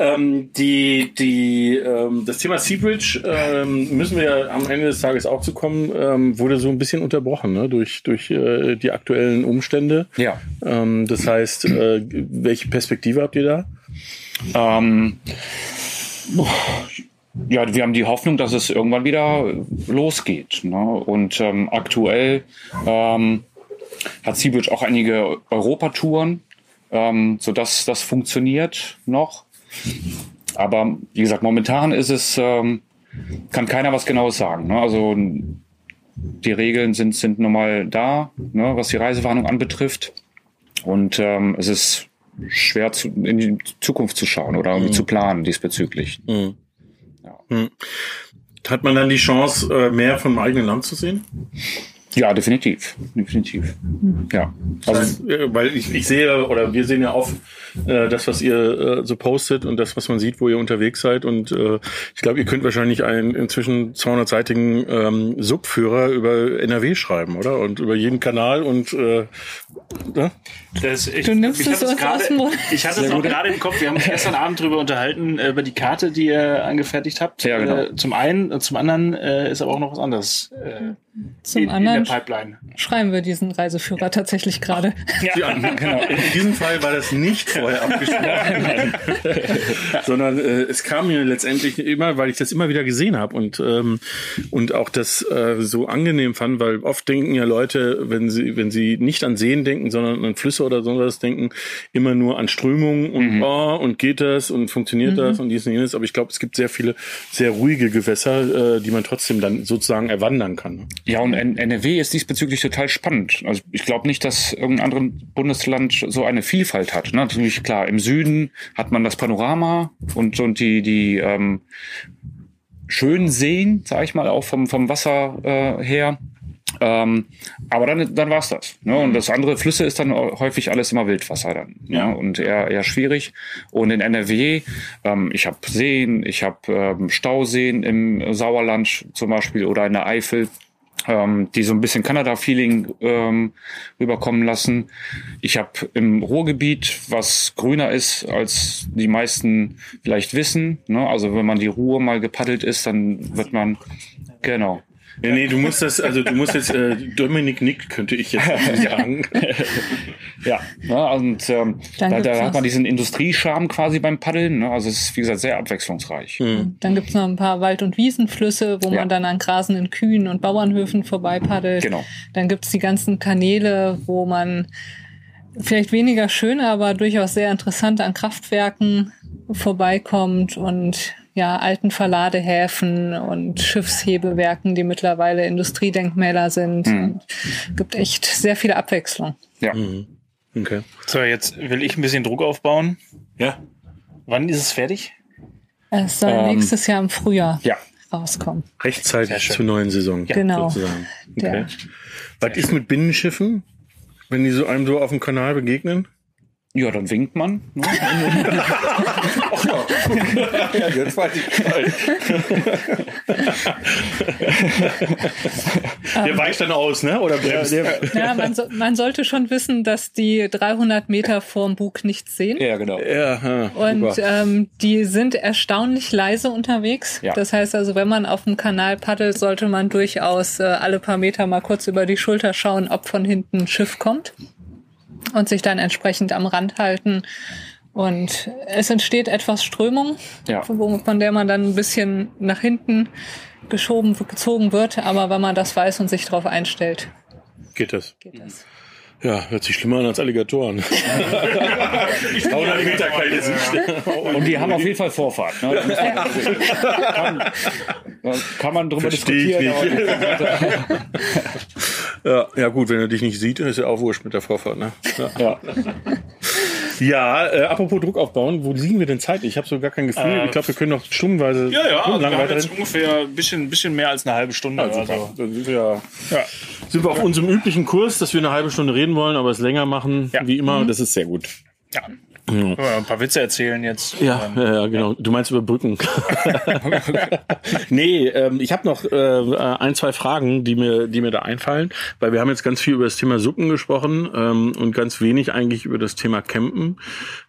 Ähm, die, die, ähm, das Thema Seabridge ähm, müssen wir am Ende des Tages auch zu kommen, ähm, wurde so ein bisschen unterbrochen ne? durch, durch äh, die aktuellen Umstände. Ja. Ähm, das heißt, äh, welche Perspektive habt ihr da? Ähm, ja, wir haben die Hoffnung, dass es irgendwann wieder losgeht. Ne? Und ähm, aktuell ähm, hat Seabridge auch einige Europatouren, ähm, sodass das funktioniert noch. Aber wie gesagt, momentan ist es, ähm, kann keiner was Genaues sagen. Ne? Also die Regeln sind, sind nun mal da, ne, was die Reisewarnung anbetrifft. Und ähm, es ist schwer zu, in die Zukunft zu schauen oder irgendwie mhm. zu planen diesbezüglich. Mhm. Ja. Mhm. Hat man dann die Chance, äh, mehr vom eigenen Land zu sehen? Ja, definitiv. Definitiv. Ja. Also, weil ich, ich sehe oder wir sehen ja oft äh, das, was ihr äh, so postet und das, was man sieht, wo ihr unterwegs seid. Und äh, ich glaube, ihr könnt wahrscheinlich einen inzwischen 200-seitigen ähm, Subführer über NRW schreiben, oder? Und über jeden Kanal und äh, ne? das, ich, du nimmst ich es uns grade, Ich hatte es auch gerade im Kopf. Wir haben uns gestern Abend drüber unterhalten, äh, über die Karte, die ihr angefertigt habt. Ja, genau. Äh, zum einen, und zum anderen äh, ist aber auch noch was anderes. Äh, zum in, anderen in der Pipeline. schreiben wir diesen Reiseführer tatsächlich gerade. Ja. ja, genau. In diesem Fall war das nicht vorher abgesprochen, sondern äh, es kam mir letztendlich immer, weil ich das immer wieder gesehen habe und ähm, und auch das äh, so angenehm fand, weil oft denken ja Leute, wenn sie wenn sie nicht an Seen denken, sondern an Flüsse oder sowas denken, immer nur an Strömungen und mhm. oh, und geht das und funktioniert mhm. das und dies und jenes. Aber ich glaube, es gibt sehr viele sehr ruhige Gewässer, äh, die man trotzdem dann sozusagen erwandern kann. Ja, und NRW ist diesbezüglich total spannend. Also ich glaube nicht, dass irgendein anderes Bundesland so eine Vielfalt hat. Ne? Natürlich klar, im Süden hat man das Panorama und, und die, die ähm, schönen Seen, sage ich mal, auch vom, vom Wasser äh, her. Ähm, aber dann, dann war's das. Ne? Und das andere Flüsse ist dann häufig alles immer Wildwasser dann. Ne? Ja. Ne? Und eher, eher schwierig. Und in NRW, ähm, ich habe Seen, ich habe ähm, Stauseen im Sauerland zum Beispiel oder in der Eifel ähm, die so ein bisschen Kanada-Feeling ähm, rüberkommen lassen. Ich habe im Ruhrgebiet, was grüner ist, als die meisten vielleicht wissen. Ne? Also wenn man die Ruhr mal gepaddelt ist, dann wird man genau. Nee, nee, du musst das, also du musst jetzt äh, Dominik Nick, könnte ich jetzt sagen. ja, ne, und ähm, da, da hat man diesen Industriescham quasi beim Paddeln. Ne? Also es ist, wie gesagt, sehr abwechslungsreich. Mhm. Dann gibt's noch ein paar Wald- und Wiesenflüsse, wo ja. man dann an grasenden Kühen und Bauernhöfen vorbeipaddelt. Genau. Dann gibt's die ganzen Kanäle, wo man vielleicht weniger schön, aber durchaus sehr interessant an Kraftwerken vorbeikommt und ja, alten Verladehäfen und Schiffshebewerken, die mittlerweile Industriedenkmäler sind. Mhm. gibt echt sehr viele Abwechslung. Ja. Mhm. Okay. So, jetzt will ich ein bisschen Druck aufbauen. Ja. Wann ist es fertig? Es soll ähm, nächstes Jahr im Frühjahr ja. rauskommen. Rechtzeitig zur neuen Saison. Ja, genau. Sozusagen. Okay. Was ist mit Binnenschiffen, wenn die so einem so auf dem Kanal begegnen? Ja, dann winkt man. Ne? Ach ja. ja, jetzt weiß ich Bescheid. der weicht dann aus, ne? Oder bremst? Ja, man, so, man, sollte schon wissen, dass die 300 Meter vorm Bug nichts sehen. Ja, genau. Ja, ha, Und ähm, die sind erstaunlich leise unterwegs. Ja. Das heißt also, wenn man auf dem Kanal paddelt, sollte man durchaus äh, alle paar Meter mal kurz über die Schulter schauen, ob von hinten ein Schiff kommt und sich dann entsprechend am Rand halten. Und es entsteht etwas Strömung, ja. von der man dann ein bisschen nach hinten geschoben, gezogen wird. Aber wenn man das weiß und sich darauf einstellt, geht das. Geht das. Ja, hört sich schlimmer an als Alligatoren. 300 Meter keine Sicht. Und die haben auf jeden Fall Vorfahrt. Ne? kann, kann man drüber Versteh diskutieren. ja, ja gut, wenn er dich nicht sieht, ist ja auch wurscht mit der Vorfahrt. Ne? Ja. ja. Ja, äh, apropos Druck aufbauen, wo liegen wir denn zeitlich? Ich habe so gar kein Gefühl. Äh, ich glaube, wir können noch stundenweise. Ja, ja, also wir haben jetzt ungefähr ein bisschen, bisschen mehr als eine halbe Stunde. Also, also. Dann sind wir, ja, sind wir auf unserem üblichen Kurs, dass wir eine halbe Stunde reden wollen, aber es länger machen, ja. wie immer. Mhm. Das ist sehr gut. Ja. Ja. Ein paar Witze erzählen jetzt. Ja, ja, ja genau. Du meinst überbrücken. nee, ähm, ich habe noch äh, ein, zwei Fragen, die mir, die mir da einfallen, weil wir haben jetzt ganz viel über das Thema Suppen gesprochen ähm, und ganz wenig eigentlich über das Thema Campen.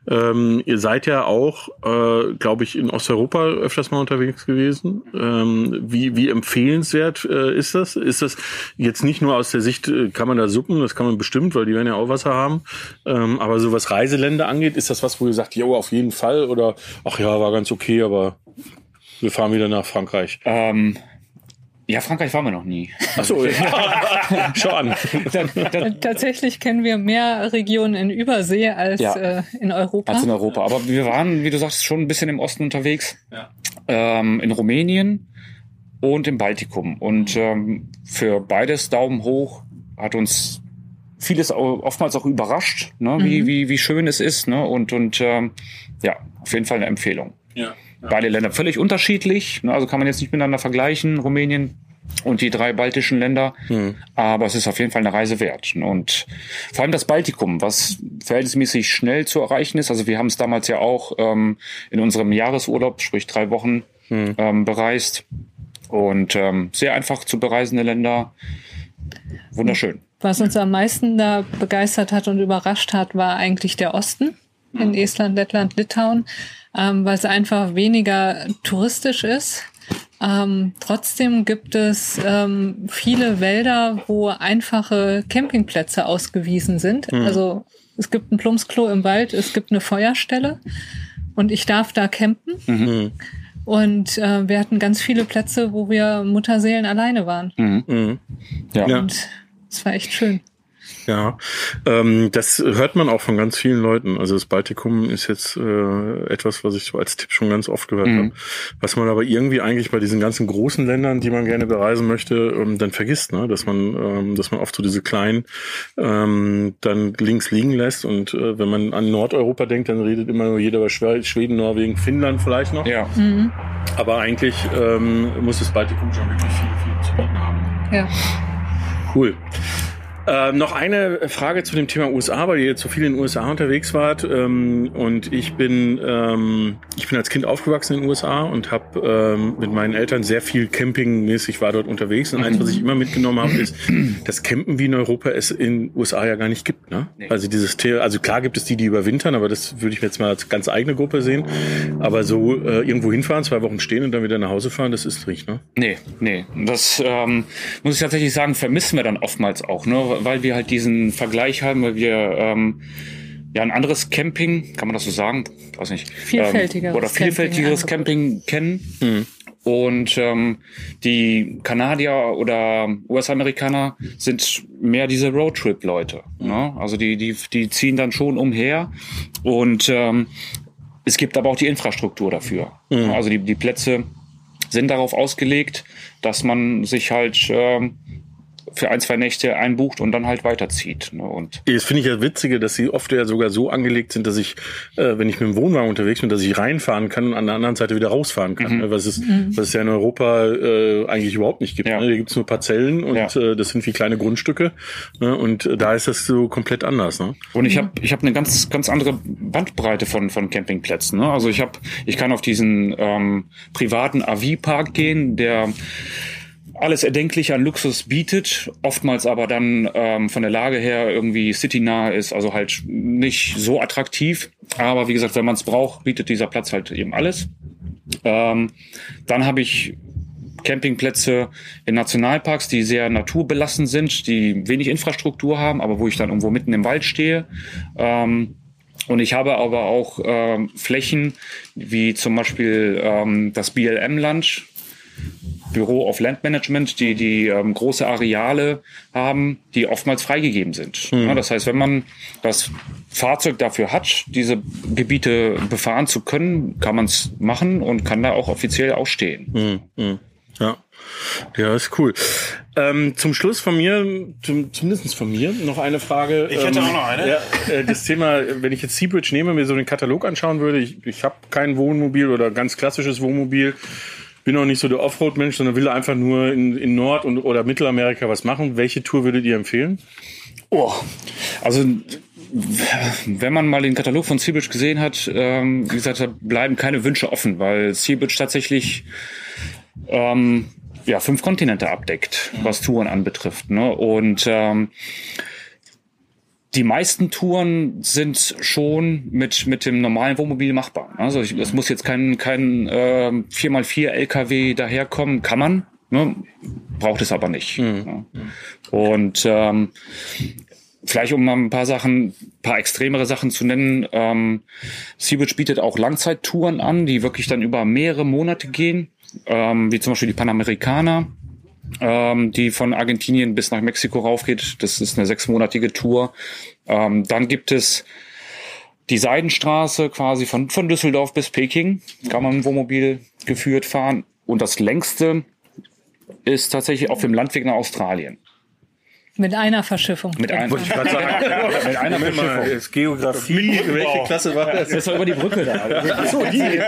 Ähm, ihr seid ja auch, äh, glaube ich, in Osteuropa öfters mal unterwegs gewesen. Ähm, wie, wie empfehlenswert äh, ist das? Ist das jetzt nicht nur aus der Sicht, äh, kann man da Suppen, das kann man bestimmt, weil die werden ja auch Wasser haben. Ähm, aber so was Reiseländer angeht, ist das was, wo ihr sagt, jo, auf jeden Fall? Oder ach ja, war ganz okay, aber wir fahren wieder nach Frankreich? Ähm, ja, Frankreich waren wir noch nie. Ach so, ja. schon. Tatsächlich kennen wir mehr Regionen in Übersee als ja. äh, in Europa. Als in Europa. Aber wir waren, wie du sagst, schon ein bisschen im Osten unterwegs. Ja. Ähm, in Rumänien und im Baltikum. Und ähm, für beides Daumen hoch hat uns vieles oftmals auch überrascht, ne, mhm. wie, wie, wie schön es ist. Ne? Und, und ähm, ja, auf jeden Fall eine Empfehlung. Ja. Beide Länder völlig unterschiedlich, ne? also kann man jetzt nicht miteinander vergleichen, Rumänien und die drei baltischen Länder. Mhm. Aber es ist auf jeden Fall eine Reise wert. Und vor allem das Baltikum, was verhältnismäßig schnell zu erreichen ist. Also wir haben es damals ja auch ähm, in unserem Jahresurlaub, sprich drei Wochen, mhm. ähm, bereist. Und ähm, sehr einfach zu bereisende Länder. Wunderschön. Was uns am meisten da begeistert hat und überrascht hat, war eigentlich der Osten in Estland, Lettland, Litauen, ähm, weil es einfach weniger touristisch ist. Ähm, trotzdem gibt es ähm, viele Wälder, wo einfache Campingplätze ausgewiesen sind. Mhm. Also es gibt ein Plumpsklo im Wald, es gibt eine Feuerstelle und ich darf da campen. Mhm. Und äh, wir hatten ganz viele Plätze, wo wir Mutterseelen alleine waren. Mhm. mhm. Ja. Und es war echt schön. Ja, ähm, das hört man auch von ganz vielen Leuten. Also das Baltikum ist jetzt äh, etwas, was ich so als Tipp schon ganz oft gehört mhm. habe. Was man aber irgendwie eigentlich bei diesen ganzen großen Ländern, die man gerne bereisen möchte, ähm, dann vergisst, ne? dass man, ähm, dass man oft so diese kleinen ähm, dann links liegen lässt. Und äh, wenn man an Nordeuropa denkt, dann redet immer nur jeder über Schweden, Norwegen, Finnland vielleicht noch. Ja. Mhm. Aber eigentlich ähm, muss das Baltikum schon wirklich viel, viel zu bieten haben. Ja. Cool. Äh, noch eine Frage zu dem Thema USA, weil ihr jetzt so viel in den USA unterwegs wart. Ähm, und ich bin, ähm, ich bin als Kind aufgewachsen in den USA und habe ähm, mit meinen Eltern sehr viel campingmäßig war dort unterwegs. Und eins, was ich immer mitgenommen habe, ist, dass Campen wie in Europa es in den USA ja gar nicht gibt. Ne? Nee. Also dieses Thema, also klar gibt es die, die überwintern, aber das würde ich mir jetzt mal als ganz eigene Gruppe sehen. Aber so äh, irgendwo hinfahren, zwei Wochen stehen und dann wieder nach Hause fahren, das ist nicht, ne? Nee, nee. Das ähm, muss ich tatsächlich sagen, vermissen wir dann oftmals auch, ne? Weil wir halt diesen Vergleich haben, weil wir ähm, ja ein anderes Camping, kann man das so sagen? Weiß nicht. Vielfältigeres ähm, oder vielfältigeres Camping, Camping kennen. Mhm. Und ähm, die Kanadier oder US-Amerikaner sind mehr diese Roadtrip-Leute. Ne? Also die, die, die ziehen dann schon umher und ähm, Es gibt aber auch die Infrastruktur dafür. Mhm. Also die, die Plätze sind darauf ausgelegt, dass man sich halt ähm, für ein, zwei Nächte einbucht und dann halt weiterzieht. Ne? Und das finde ich ja witzige, dass sie oft ja sogar so angelegt sind, dass ich, äh, wenn ich mit dem Wohnwagen unterwegs bin, dass ich reinfahren kann und an der anderen Seite wieder rausfahren kann. Mhm. Ne? Was, es, mhm. was es ja in Europa äh, eigentlich überhaupt nicht gibt. Ja. Ne? Hier gibt es nur Parzellen und ja. äh, das sind wie kleine Grundstücke. Ne? Und äh, da ist das so komplett anders. Ne? Und ich habe ich hab eine ganz, ganz andere Bandbreite von, von Campingplätzen. Ne? Also ich habe, ich kann auf diesen ähm, privaten AV-Park gehen, der alles Erdenkliche an Luxus bietet, oftmals aber dann ähm, von der Lage her irgendwie citynah ist, also halt nicht so attraktiv. Aber wie gesagt, wenn man es braucht, bietet dieser Platz halt eben alles. Ähm, dann habe ich Campingplätze in Nationalparks, die sehr naturbelassen sind, die wenig Infrastruktur haben, aber wo ich dann irgendwo mitten im Wald stehe. Ähm, und ich habe aber auch ähm, Flächen wie zum Beispiel ähm, das BLM-Land, Büro of Land Management, die die ähm, große Areale haben, die oftmals freigegeben sind. Mhm. Ja, das heißt, wenn man das Fahrzeug dafür hat, diese Gebiete befahren zu können, kann man es machen und kann da auch offiziell auch stehen. Mhm. Ja. Ja, ist cool. Ähm, zum Schluss von mir, zum, zumindest von mir, noch eine Frage. Ich hätte ähm, auch noch eine. Ja, äh, das Thema, wenn ich jetzt Seabridge nehme, mir so den Katalog anschauen würde, ich, ich habe kein Wohnmobil oder ganz klassisches Wohnmobil bin auch nicht so der Offroad-Mensch, sondern will einfach nur in, in Nord- und, oder Mittelamerika was machen. Welche Tour würdet ihr empfehlen? Oh, also wenn man mal den Katalog von Seabridge gesehen hat, ähm, wie gesagt, da bleiben keine Wünsche offen, weil Seabridge tatsächlich ähm, ja fünf Kontinente abdeckt, was Touren anbetrifft. Ne? Und ähm, die meisten Touren sind schon mit mit dem normalen Wohnmobil machbar. Also ich, es muss jetzt kein kein äh, 4x4 LKW daherkommen, kann man, ne? braucht es aber nicht. Mhm. Ja. Und ähm, vielleicht um mal ein paar Sachen, paar extremere Sachen zu nennen, ähm, Seabridge bietet auch Langzeittouren an, die wirklich dann über mehrere Monate gehen, ähm, wie zum Beispiel die Panamericana ähm, die von Argentinien bis nach Mexiko raufgeht. Das ist eine sechsmonatige Tour. Ähm, dann gibt es die Seidenstraße quasi von, von Düsseldorf bis Peking. Kann man im Wohnmobil geführt fahren. Und das längste ist tatsächlich auf dem Landweg nach Australien. Mit einer Verschiffung. Mit, ein, ich sagen, mit einer Verschiffung. Ist Geografie, welche Klasse war das? Das war über die Brücke da. Ach so, die.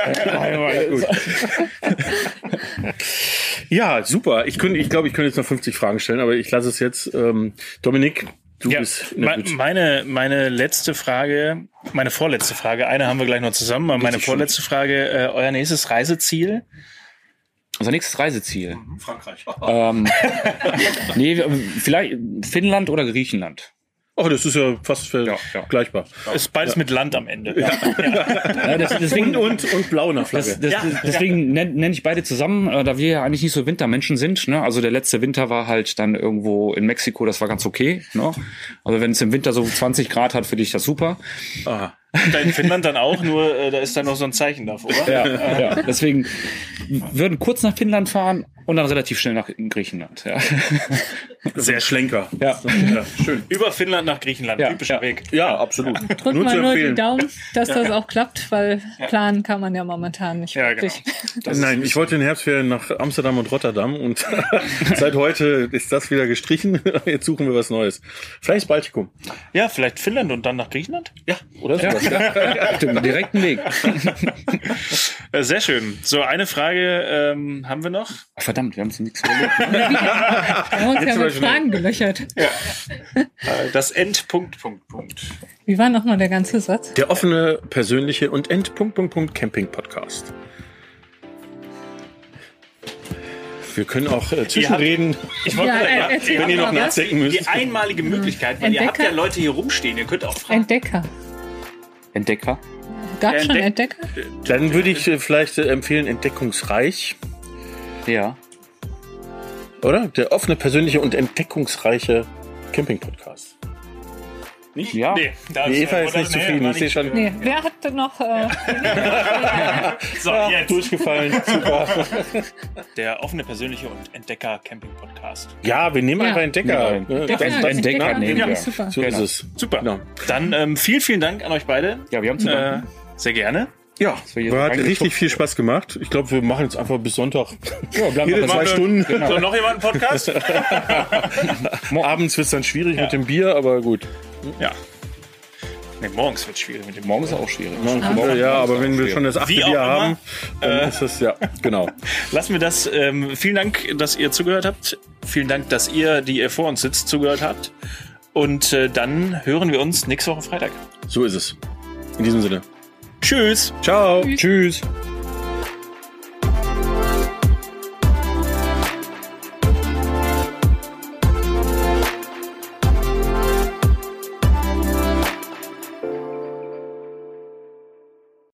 ja, super. Ich, könnte, ich glaube, ich könnte jetzt noch 50 Fragen stellen, aber ich lasse es jetzt. Ähm, Dominik, du ja, bist. Meine, meine letzte Frage, meine vorletzte Frage, eine haben wir gleich noch zusammen, aber meine vorletzte Frage, äh, euer nächstes Reiseziel? Unser nächstes Reiseziel. Mhm, Frankreich. Ähm, nee, vielleicht Finnland oder Griechenland. Oh, das ist ja fast vergleichbar. Ja, ja. Ist beides ja. mit Land am Ende. Ja. ja. Das, deswegen, und, und, und blau nach Flagge. Das, das, deswegen nenne nenn ich beide zusammen, äh, da wir ja eigentlich nicht so Wintermenschen sind. Ne? Also der letzte Winter war halt dann irgendwo in Mexiko, das war ganz okay. Ne? Also wenn es im Winter so 20 Grad hat, finde ich das super. Aha. Da in Finnland dann auch, nur äh, da ist dann noch so ein Zeichen davor. Ja, ja. deswegen würden kurz nach Finnland fahren und dann relativ schnell nach Griechenland. Ja. Sehr schlenker. Ja. ja. Schön. Über Finnland nach Griechenland. Ja. Typischer ja. Weg. Ja, absolut. Drückt nur mal nur die Daumen, dass das auch klappt, weil planen kann man ja momentan nicht ja, wirklich. Genau. Nein, ich wollte in Herbstferien nach Amsterdam und Rotterdam und seit heute ist das wieder gestrichen. Jetzt suchen wir was Neues. Vielleicht Baltikum. Ja, vielleicht Finnland und dann nach Griechenland? Ja, oder so. Ja. Den direkten Weg. Sehr schön. So, eine Frage ähm, haben wir noch. verdammt, wir haben uns nichts überlegt. wir ja mit Fragen gelöchert. Ja. Das Endpunkt, Punkt, Punkt. Wie war nochmal der ganze Satz? Der offene, persönliche und Endpunkt, Punkt, Punkt Camping Podcast. Wir können auch äh, zwischenreden, ich wollte ja, äh, wenn ihr noch nachdenken müsst. Die einmalige Möglichkeit, weil Entdecker? ihr habt ja Leute hier rumstehen, ihr könnt auch fragen. Entdecker. Entdecker? Gab es schon Entdecker? Dann würde ich äh, vielleicht äh, empfehlen Entdeckungsreich. Ja. Oder? Der offene, persönliche und entdeckungsreiche Camping-Podcast. Nicht? Ja. Nee, da Die Eva ist nicht zufrieden. Ich sehe schon. Nee, wer hat denn noch äh, so, jetzt. durchgefallen? Super. Der offene, persönliche und Entdecker-Camping-Podcast. Ja, wir nehmen ja. einfach Entdecker. Ja. Ne? Das, das Entdecker nehmen wir. Super. So ist es. Super. Genau. Dann ähm, vielen, vielen Dank an euch beide. Ja, wir haben zu äh, Sehr gerne. Ja, hat richtig viel Spaß gemacht. Ich glaube, wir machen jetzt einfach bis Sonntag. Ja, bleiben Jede zwei Stunden. Genau. So, noch jemand einen Podcast? Abends wird es dann schwierig ja. mit dem Bier, aber gut. Ja. Nee, morgens wird es schwierig. Mit dem morgens ist auch schwierig. Morgens, ja, aber wenn wir schon das achte Bier haben, dann äh, ist das, ja, genau. Lassen wir das. Ähm, vielen Dank, dass ihr zugehört habt. Vielen Dank, dass ihr, die ihr vor uns sitzt, zugehört habt. Und äh, dann hören wir uns nächste Woche Freitag. So ist es. In diesem Sinne. Tschüss. Ciao. Tschüss. Tschüss.